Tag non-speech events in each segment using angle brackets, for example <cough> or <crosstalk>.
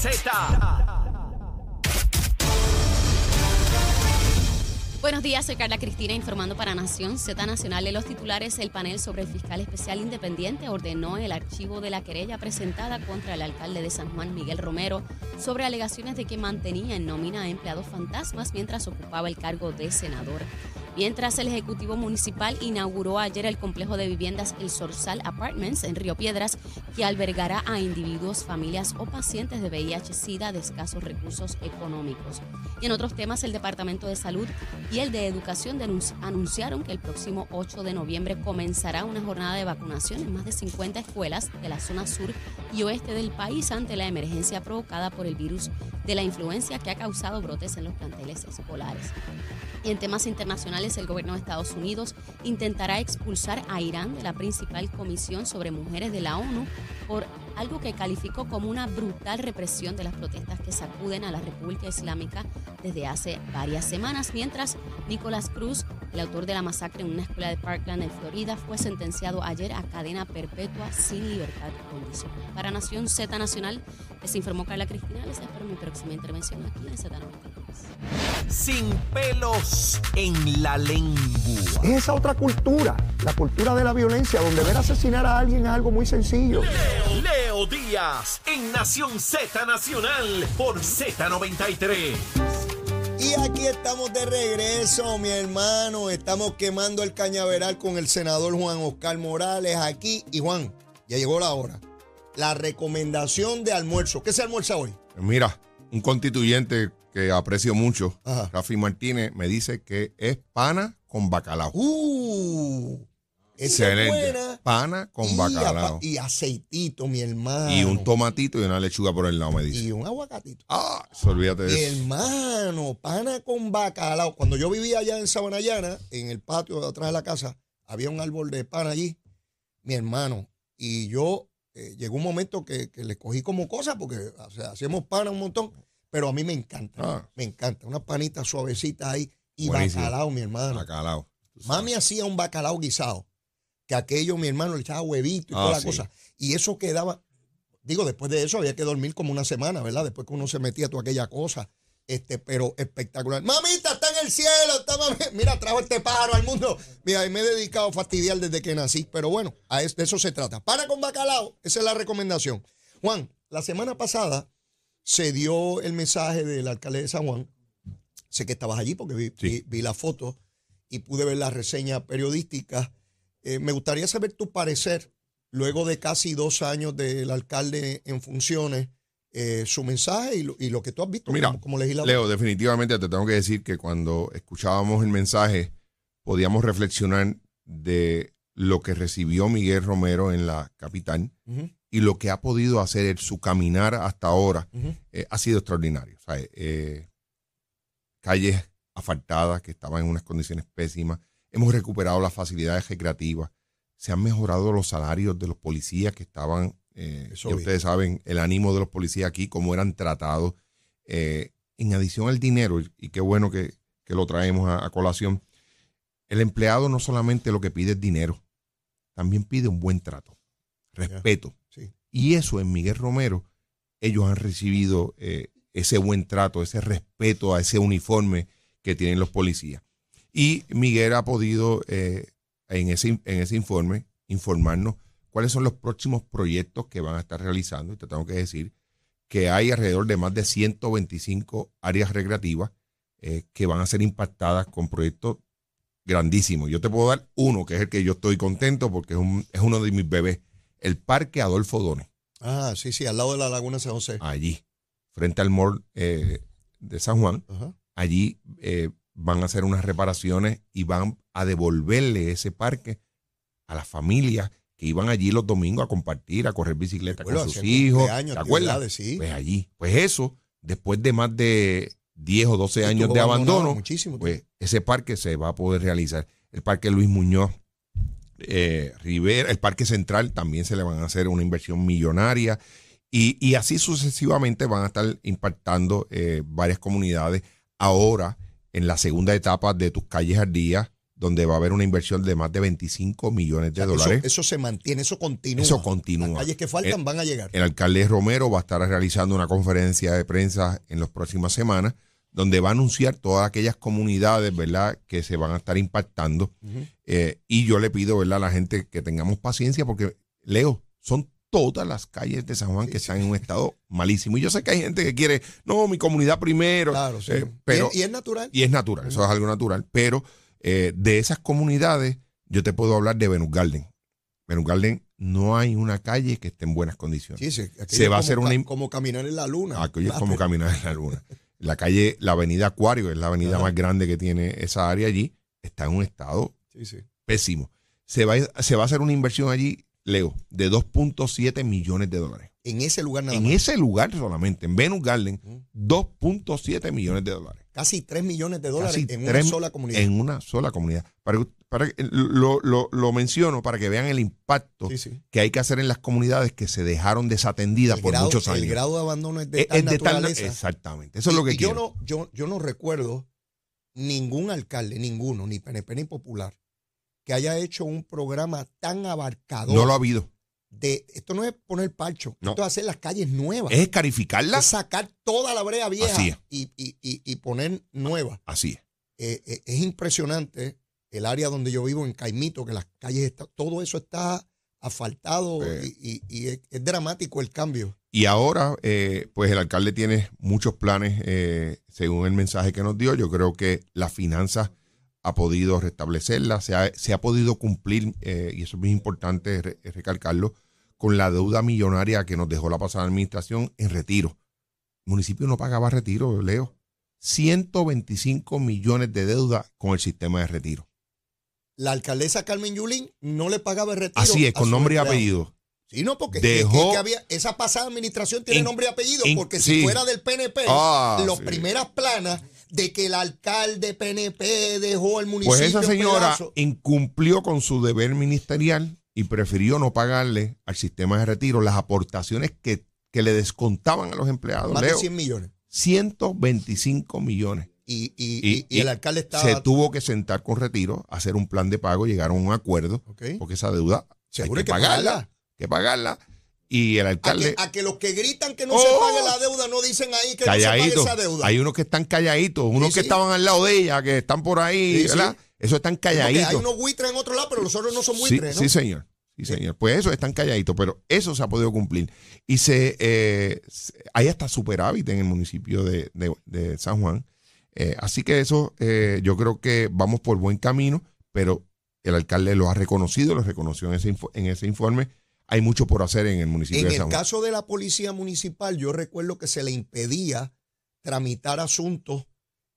Z. Buenos días, soy Carla Cristina informando para Nación Z Nacional. De los titulares, el panel sobre el fiscal especial independiente ordenó el archivo de la querella presentada contra el alcalde de San Juan, Miguel Romero, sobre alegaciones de que mantenía en nómina a empleados fantasmas mientras ocupaba el cargo de senador. Mientras el Ejecutivo Municipal inauguró ayer el complejo de viviendas El Sorsal Apartments en Río Piedras, que albergará a individuos, familias o pacientes de VIH-Sida de escasos recursos económicos. Y en otros temas, el Departamento de Salud y el de Educación anunciaron que el próximo 8 de noviembre comenzará una jornada de vacunación en más de 50 escuelas de la zona sur y oeste del país ante la emergencia provocada por el virus de la influencia que ha causado brotes en los planteles escolares. En temas internacionales, el gobierno de Estados Unidos intentará expulsar a Irán de la principal comisión sobre mujeres de la ONU por algo que calificó como una brutal represión de las protestas que sacuden a la República Islámica desde hace varias semanas, mientras Nicolás Cruz, el autor de la masacre en una escuela de Parkland en Florida, fue sentenciado ayer a cadena perpetua sin libertad condicional. Para Nación Z Nacional, les informó Carla Cristina. Les espero mi próxima intervención aquí en Z93. Sin pelos en la lengua. Es esa otra cultura, la cultura de la violencia, donde ver asesinar a alguien es algo muy sencillo. Leo, Leo Díaz, en Nación Z Nacional, por Z93. Y aquí estamos de regreso, mi hermano. Estamos quemando el cañaveral con el senador Juan Oscar Morales aquí. Y Juan, ya llegó la hora. La recomendación de almuerzo. ¿Qué se almuerza hoy? Mira, un constituyente que aprecio mucho, Ajá. Rafi Martínez, me dice que es pana con bacalao. ¡Uh! Es buena. Pana con y, bacalao. y aceitito, mi hermano. Y un tomatito y una lechuga por el lado, me dice. Y un aguacatito. Ah, olvídate Mi de eso. hermano, pana con bacalao. Cuando yo vivía allá en Sabanayana, en el patio de atrás de la casa, había un árbol de pana allí, mi hermano. Y yo, eh, llegó un momento que, que le cogí como cosa, porque o sea, hacíamos pana un montón, pero a mí me encanta, Ah. me encanta. Una panita suavecita ahí y Buenísimo. bacalao, mi hermano. Bacalao. Mami hacía un bacalao guisado, que aquello mi hermano le echaba huevito y Ah, toda la sí. cosa. Y eso quedaba, digo, después de eso había que dormir como una semana, ¿verdad? Después que uno se metía toda aquella cosa. Este, pero espectacular. Mamita, está en el cielo, está mami. <laughs> Mira, trajo este pájaro al mundo. Mira, y me he dedicado a fastidiar desde que nací. Pero bueno, a es- de eso se trata. Para con bacalao, esa es la recomendación. Juan, la semana pasada se dio el mensaje del alcalde de San Juan. Sé que estabas allí porque vi, Sí. vi- vi la foto y pude ver la reseña periodística. Eh, me gustaría saber tu parecer, luego de casi dos años del alcalde en funciones, eh, su mensaje y lo, y lo que tú has visto Mira, como, como legislador. Leo, definitivamente te tengo que decir que cuando escuchábamos el mensaje, podíamos reflexionar de lo que recibió Miguel Romero en la capital y lo que ha podido hacer su caminar hasta ahora eh, ha sido extraordinario. O sea, eh, calles asfaltadas que estaban en unas condiciones pésimas. Hemos recuperado las facilidades recreativas. Se han mejorado los salarios de los policías que estaban, eh, ya ustedes saben, el ánimo de los policías aquí, cómo eran tratados. Eh, en adición al dinero, y, qué bueno que, que lo traemos a, a colación, el empleado no solamente lo que pide es dinero, también pide un buen trato, respeto. Y eso en Miguel Romero, ellos han recibido eh, ese buen trato, ese respeto a ese uniforme que tienen los policías. Y Miguel ha podido eh, en, ese, en ese informe informarnos cuáles son los próximos proyectos que van a estar realizando. Y te tengo que decir que hay alrededor de más de 125 áreas recreativas eh, que van a ser impactadas con proyectos grandísimos. Yo te puedo dar uno, que es el que yo estoy contento porque es, un- es uno de mis bebés. El Parque Adolfo Dones Ah, sí, sí, al lado de la Laguna San José. allí, frente al mall eh, de San Juan. Ajá. Allí eh, van a hacer unas reparaciones y van a devolverle ese parque a las familias que iban allí los domingos a compartir, a correr bicicleta con sus hijos. ¿Te acuerdas? sí. Pues allí. Pues eso, después de más de 10 o 12 años de abandono, Muchísimo. pues ese parque se va a poder realizar. El parque Luis Muñoz eh, Rivera, el parque central también se le van a hacer una inversión millonaria y, y así sucesivamente van a estar impactando eh, varias comunidades. Ahora, en la segunda etapa de tus calles al día, donde va a haber una inversión de más de 25 millones de O sea, dólares. Eso, eso se mantiene, eso continúa. Eso continúa. Las calles que faltan Eh, van a llegar. El alcalde Romero va a estar realizando una conferencia de prensa en las próximas semanas, donde va a anunciar todas aquellas comunidades, ¿verdad?, que se van a estar impactando. Eh, y yo le pido, ¿verdad?, a la gente que tengamos paciencia, porque, Leo, son todas las calles de San Juan que están en un estado malísimo. Y yo sé que hay gente que quiere, no, mi comunidad primero. Claro, sí. eh, pero, y, es, y es natural. y es natural, eso es algo natural. Pero eh, de esas comunidades, yo te puedo hablar de Venus Garden. Venus Garden no hay una calle que esté en buenas condiciones. Sí, sí, Se va a como hacer una ca- como caminar en la luna. Aquello es como caminar en la luna. <laughs> La calle, la avenida Acuario, es la avenida Ajá. más grande que tiene esa área allí, está en un estado Sí, sí. pésimo. Se va, a- se va a hacer una inversión allí, Leo, de 2.7 millones de dólares. En ese lugar nada En más. ese lugar solamente, en Venus Garden, Ujú. 2.7 millones de dólares. Casi 3 millones de dólares Casi en una sola comunidad. En una sola comunidad. Para, que- para lo, lo- lo menciono para que vean el impacto Sí, sí. que hay que hacer en las comunidades que se dejaron desatendidas El por grado, muchos años. el grado de abandono es de Es- tal es de tal- naturaleza. exactamente. Eso es lo que y yo quiero. no, yo, yo no recuerdo ningún alcalde, ninguno, ni PNP ni popular, que haya hecho un programa tan abarcador. No lo ha habido. De, esto no es poner parcho, No. esto es hacer las calles nuevas. Es escarificarla. Es sacar toda la brea vieja y, y- y- y poner nueva. Así es. Eh, eh, es impresionante el área donde yo vivo, en Caimito, que las calles, está, todo eso está asfaltado Eh. y, es, es dramático el cambio. Y ahora, eh, pues el alcalde tiene muchos planes, eh, según el mensaje que nos dio. Yo creo que las finanzas ha podido restablecerlas, se ha, se ha podido cumplir, eh, y eso es muy importante re- recalcarlo, con la deuda millonaria que nos dejó la pasada administración en retiro. El municipio no pagaba retiro, Leo. 125 millones de deuda con el sistema de retiro. La alcaldesa Carmen Yulín no le pagaba el retiro. Así es, con nombre y apellido. Sí, no, porque Dejó- es que había, esa pasada administración tiene In- nombre y apellido, in- porque sí. si fuera del PNP, Ah, las sí. primeras planas de que el alcalde PNP dejó el municipio Pues esa señora incumplió con su deber ministerial y prefirió no pagarle al sistema de retiro las aportaciones que, que le descontaban a los empleados. más de Leo, 100 millones. 125 millones. Y, y- Y- y- el alcalde estaba... Se tuvo que sentar con retiro, hacer un plan de pago, llegaron a un acuerdo, porque esa deuda Seguro hay que, que pagarla, pagarla. que pagarla. Y el A alcalde, que, a que los que gritan que no se ¡Oh! pague la deuda no dicen ahí que no se pague esa deuda. hay unos que están calladitos, unos Sí, que sí. estaban al lado de ella, que están por ahí, Sí. Eso están Porque calladitos. hay unos buitres en otro lado, pero los otros no son buitres, ¿no? sí, señor. Sí, señor. Pues eso están calladitos, pero eso se ha podido cumplir. Y se, eh, hay hasta superávit en el municipio de, de- de San Juan. Eh, así que eso, eh, yo creo que vamos por buen camino, pero el alcalde lo ha reconocido, lo reconoció en ese, en ese informe. Hay mucho por hacer en el municipio En de el San Juan. caso de la policía municipal, yo recuerdo que se le impedía tramitar asuntos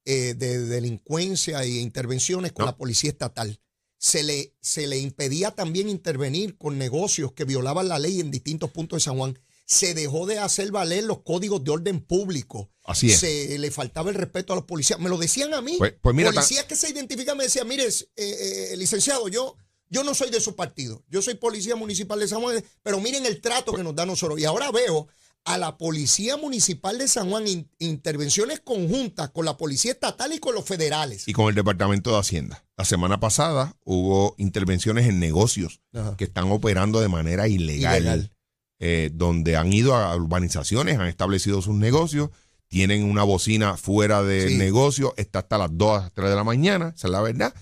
eh, de delincuencia e intervenciones con No. la policía estatal. Se le, se le impedía también intervenir con negocios que violaban la ley en distintos puntos de San Juan. Se dejó de hacer valer los códigos de orden público. Así es. Se le faltaba el respeto a los policías. Me lo decían a mí. Pues- pues mira, policías que se identifican me decían, mire, eh, eh, licenciado, yo, yo no soy de su partido. Yo soy policía municipal de San Juan, pero miren el trato que nos da nosotros. Y ahora veo a la Policía Municipal de San Juan in- intervenciones conjuntas con la Policía Estatal y con los federales. Y con el Departamento de Hacienda. La semana pasada hubo intervenciones en negocios Ajá. que están operando de manera ilegal, Ilegal. eh, donde han ido a urbanizaciones, han establecido sus negocios, tienen una bocina fuera del Sí. negocio, está hasta las 2 a 3 de la mañana, esa es la verdad,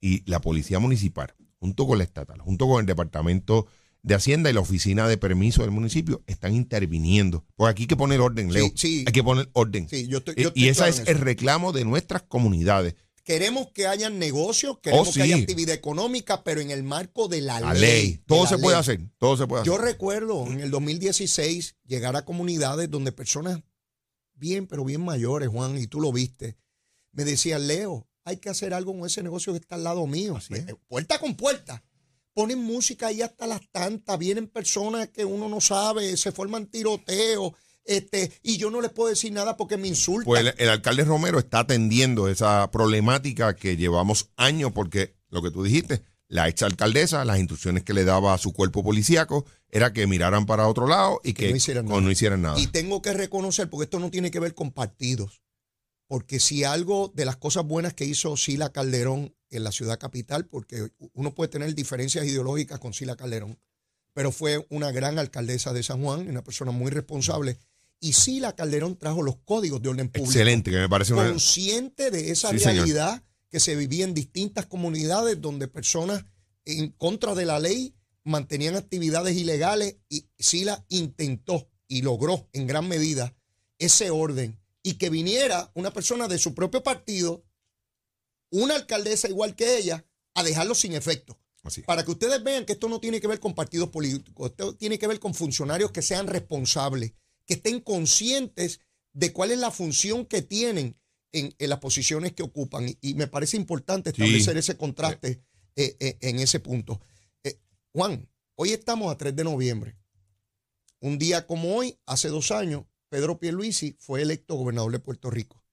y la policía municipal, junto con la estatal, junto con el Departamento de Hacienda y la Oficina de Permiso del municipio, están interviniendo. Porque aquí hay que poner orden, Leo. Sí, sí. Hay que poner orden. Sí, yo estoy- yo estoy y ese claro es el reclamo de nuestras comunidades. Queremos que hayan negocios, queremos Oh, que haya actividad económica, pero en el marco de la, La ley. Todo la se puede ley. hacer. Todo se puede hacer. Yo recuerdo en el 2016 llegar a comunidades donde personas bien, pero bien mayores, Juan, y tú lo viste, me decían, Leo, hay que hacer algo con ese negocio que está al lado mío. Así es. Eh, Puerta con puerta. Ponen música ahí hasta las tantas, vienen personas que uno no sabe, se forman tiroteos, este, y yo no les puedo decir nada porque me insultan. Pues el, el alcalde Romero está atendiendo esa problemática que llevamos años porque lo que tú dijiste, la ex alcaldesa, las instrucciones que le daba a su cuerpo policíaco era que miraran para otro lado y Que que, no hicieran no hicieran nada. Y tengo que reconocer, porque esto no tiene que ver con partidos. Porque si algo de las cosas buenas que hizo Sila Calderón en la ciudad capital, porque uno puede tener diferencias ideológicas con Sila Calderón, pero fue una gran alcaldesa de San Juan, una persona muy responsable. Y Sila Calderón trajo los códigos de orden público. Excelente, que me parece una... Consciente de esa realidad que se vivía en distintas comunidades donde personas en contra de la ley mantenían actividades ilegales y Sila intentó y logró en gran medida ese orden y que viniera una persona de su propio partido, una alcaldesa igual que ella, a dejarlo sin efecto. Para que ustedes vean que esto no tiene que ver con partidos políticos, esto tiene que ver con funcionarios que sean responsables, que estén conscientes de cuál es la función que tienen en, las posiciones que ocupan. Y, me parece importante establecer ese contraste eh, eh, en ese punto. Eh, Juan, hoy estamos a 3 de noviembre. Un día como hoy, hace dos años, Pedro Pierluisi fue electo gobernador de Puerto Rico.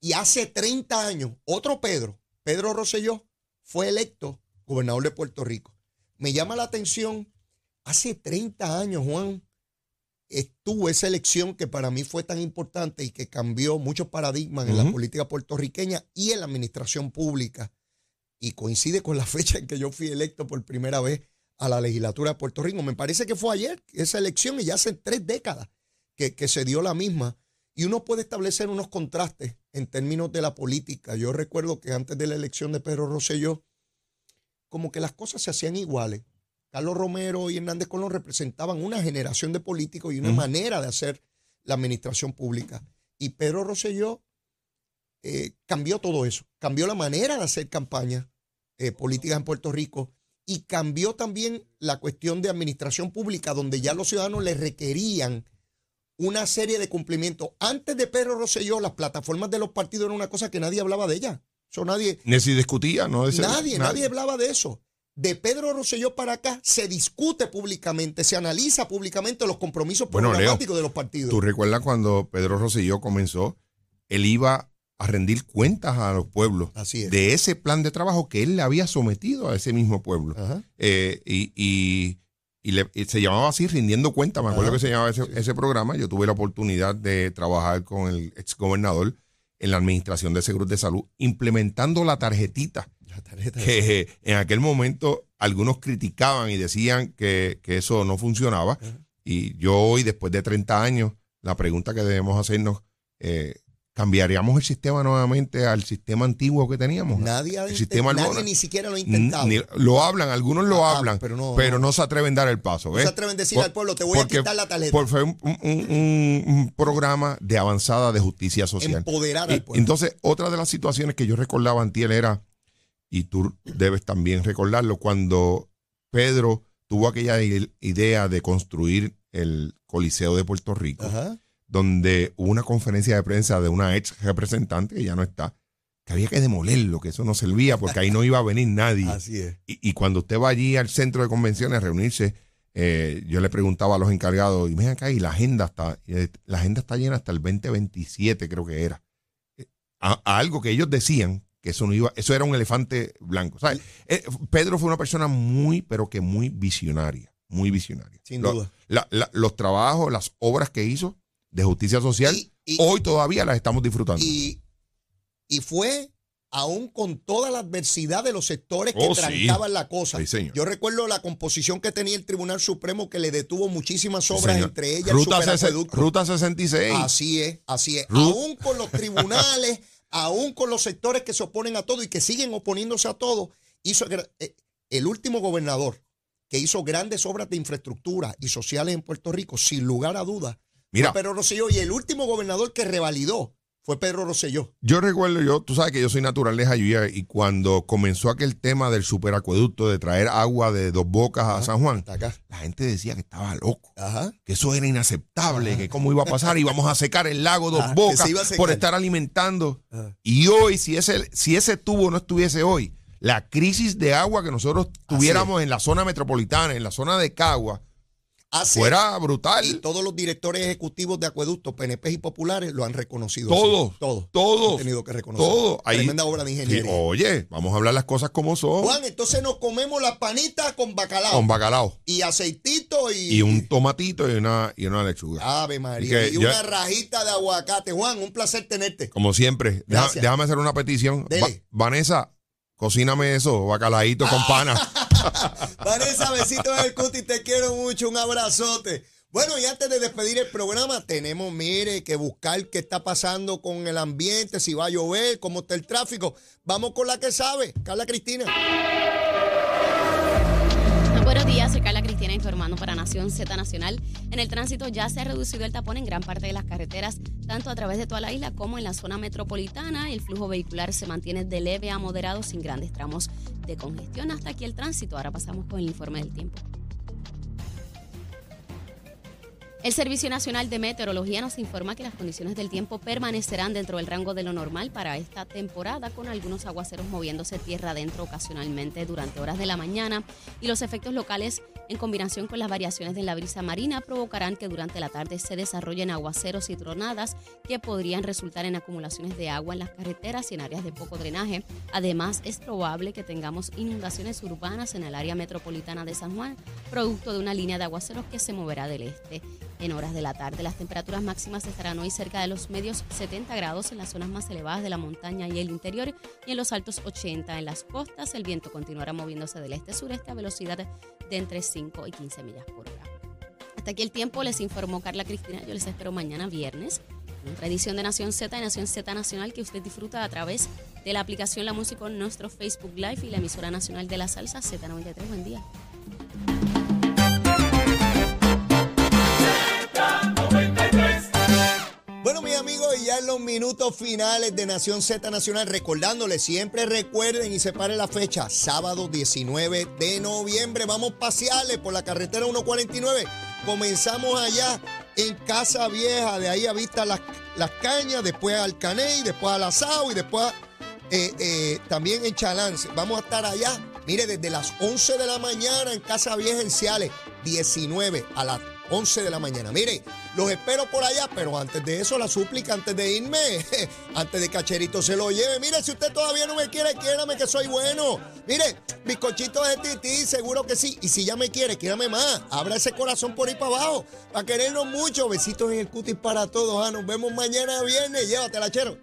Y hace 30 años, otro Pedro, Pedro Rosselló, fue electo gobernador de Puerto Rico. Me llama la atención, hace 30 años, Juan, estuvo esa elección que para mí fue tan importante y que cambió muchos paradigmas en la política puertorriqueña y en la administración pública. Y coincide con la <laughs> fecha en que yo fui electo por primera vez a la legislatura de Puerto Rico. Me parece que fue ayer esa elección y ya hace tres décadas que, que se dio la misma. Y uno puede establecer unos contrastes en términos de la política. Yo recuerdo que antes de la elección de Pedro Rosselló, como que las cosas se hacían iguales. Carlos Romero y Hernández Colón representaban una generación de políticos y una manera de hacer la administración pública. Y Pedro Rosselló eh, cambió todo eso, cambió la manera de hacer campaña eh, política en Puerto Rico y cambió también la cuestión de administración pública, donde ya los ciudadanos le requerían una serie de cumplimientos. Antes de Pedro Rosselló, las plataformas de los partidos eran una cosa que nadie hablaba de ella. Eso nadie. Ni si discutía, ¿no? nadie, nadie, nadie hablaba de eso de Pedro Rosselló para acá se discute públicamente, se analiza públicamente los compromisos programáticos de los partidos. ¿Tú recuerdas cuando Pedro Rosselló comenzó? Él iba a rendir cuentas a los pueblos de ese plan de trabajo que él le había sometido a ese mismo pueblo. Eh, y, se llamaba así, rindiendo cuentas. Me acuerdo que se llamaba ese, ese, programa. Yo tuve la oportunidad de trabajar con el exgobernador en la Administración de Seguros de Salud, implementando la tarjetita que en aquel momento algunos criticaban y decían que, eso no funcionaba. Y yo hoy, después de 30 años, la pregunta que debemos hacernos, eh, ¿cambiaríamos el sistema nuevamente al sistema antiguo que teníamos? Nadie, ni siquiera lo ha intentado. lo hablan, algunos lo ah, hablan, pero, no, se atreven a dar el paso. No se atreven a decir al pueblo, te voy a quitar la tarjeta. Porque fue un, programa de avanzada de justicia social. Empoderar al pueblo. Entonces, otra de las situaciones que yo recordaba antier era y tú debes también recordarlo, cuando Pedro tuvo aquella idea de construir el Coliseo de Puerto Rico, donde hubo una conferencia de prensa de una ex representante que ya no está, que había que demolerlo, que eso no servía porque ahí no iba a venir nadie. <laughs> Así es. Y, cuando usted va allí al centro de convenciones a reunirse, eh, yo le preguntaba a los encargados, y ven acá, y la agenda está, eh, la agenda está llena hasta el 2027, creo que era. Eh, a algo que ellos decían que eso no iba, eso era un elefante blanco. Eh, Pedro fue una persona muy, pero que muy visionaria, muy visionaria. Sin duda. los trabajos, las obras que hizo de justicia social, hoy todavía las estamos disfrutando. Y, fue aún con toda la adversidad de los sectores que oh, trancaban la cosa. Yo recuerdo la composición que tenía el Tribunal Supremo que le detuvo muchísimas obras, entre ellas Ruta el Ruta 66. Así es, así es. Aún con los tribunales <laughs> aún con los sectores que se oponen a todo y que siguen oponiéndose a todo, hizo eh, el último gobernador que hizo grandes obras de infraestructura y sociales en Puerto Rico, sin lugar a dudas, Mira, fue Pedro Rosselló. Y el último gobernador que revalidó fue Pedro Rosselló. Yo recuerdo, yo, tú sabes que yo soy natural de Jayuya y cuando comenzó aquel tema del superacueducto de traer agua de dos bocas a San Juan, la gente decía que estaba loco, que eso era inaceptable, que cómo iba a pasar, íbamos a secar el lago dos bocas por estar alimentando. Y hoy, si ese, si ese tubo no estuviese hoy, la crisis de agua que nosotros tuviéramos en la zona metropolitana, en la zona de Cagua, fuera brutal. Y todos los directores ejecutivos de acueductos, PNP y populares, lo han reconocido. Todos. Todos. Todos. Han tenido que reconocer. Todo. Tremenda obra de ingeniería. oye, vamos a hablar las cosas como son. Juan, entonces nos comemos las panitas con bacalao. Con bacalao. Y aceitito y. Y un tomatito y una, y una lechuga. Ave María. Y, una rajita de aguacate. Juan, un placer tenerte. Como siempre. déjame hacer una petición. Vanessa, cocíname eso, bacalaíto con pana. <laughs> Vanessa, besitos en el cuti, te quiero mucho, un abrazote. Bueno, y antes de despedir el programa, tenemos, mire, que buscar qué está pasando con el ambiente, si va a llover, cómo está el tráfico. Vamos con la que sabe, Carla Cristina. Buenos días, soy Carla Cristina informando para Nación Z Nacional. En el tránsito ya se ha reducido el tapón en gran parte de las carreteras, tanto a través de toda la isla como en la zona metropolitana. El flujo vehicular se mantiene de leve a moderado sin grandes tramos de congestión. Hasta aquí el tránsito. Ahora pasamos con el informe del tiempo. El Servicio Nacional de Meteorología nos informa que las condiciones del tiempo permanecerán dentro del rango de lo normal para esta temporada, con algunos aguaceros moviéndose tierra adentro ocasionalmente durante horas de la mañana y los efectos locales en combinación con las variaciones de la brisa marina provocarán que durante la tarde se desarrollen aguaceros y tronadas que podrían resultar en acumulaciones de agua en las carreteras y en áreas de poco drenaje. Además, es probable que tengamos inundaciones urbanas en el área metropolitana de San Juan, producto de una línea de aguaceros que se moverá del este. En horas de la tarde, las temperaturas máximas estarán hoy cerca de los medios 70 grados en las zonas más elevadas de la montaña y el interior y en los altos 80 en las costas. El viento continuará moviéndose del este-sureste a velocidad de entre 5 y 15 millas por hora. Hasta aquí el tiempo, les informó Carla Cristina. Yo les espero mañana viernes en otra edición de Nación Z y Nación Z Nacional que usted disfruta a través de la aplicación La Música en nuestro Facebook Live y la emisora nacional de la salsa Z93. Buen día. Ya en los minutos finales de Nación Z Nacional, recordándoles, siempre recuerden y separen la fecha, sábado 19 de noviembre, vamos pasearles por la carretera 149. Comenzamos allá en Casa Vieja, de ahí a vista las, las cañas, después al Caney, después al Asado y después eh, eh, también en Chalance. Vamos a estar allá, mire, desde las 11 de la mañana en Casa Vieja en Ciales, 19 a las 11 de la mañana. Mire, los espero por allá, pero antes de eso, la súplica, antes de irme, <laughs> antes de Cacherito se lo lleve. Mire, si usted todavía no me quiere, quiérame que soy bueno. Mire, bizcochitos de tití, seguro que sí. Y si ya me quiere, quiérame más. Abra ese corazón por ahí para abajo, para querernos mucho. Besitos en el cutis para todos. Ah, nos vemos mañana viernes. Llévatela, chero.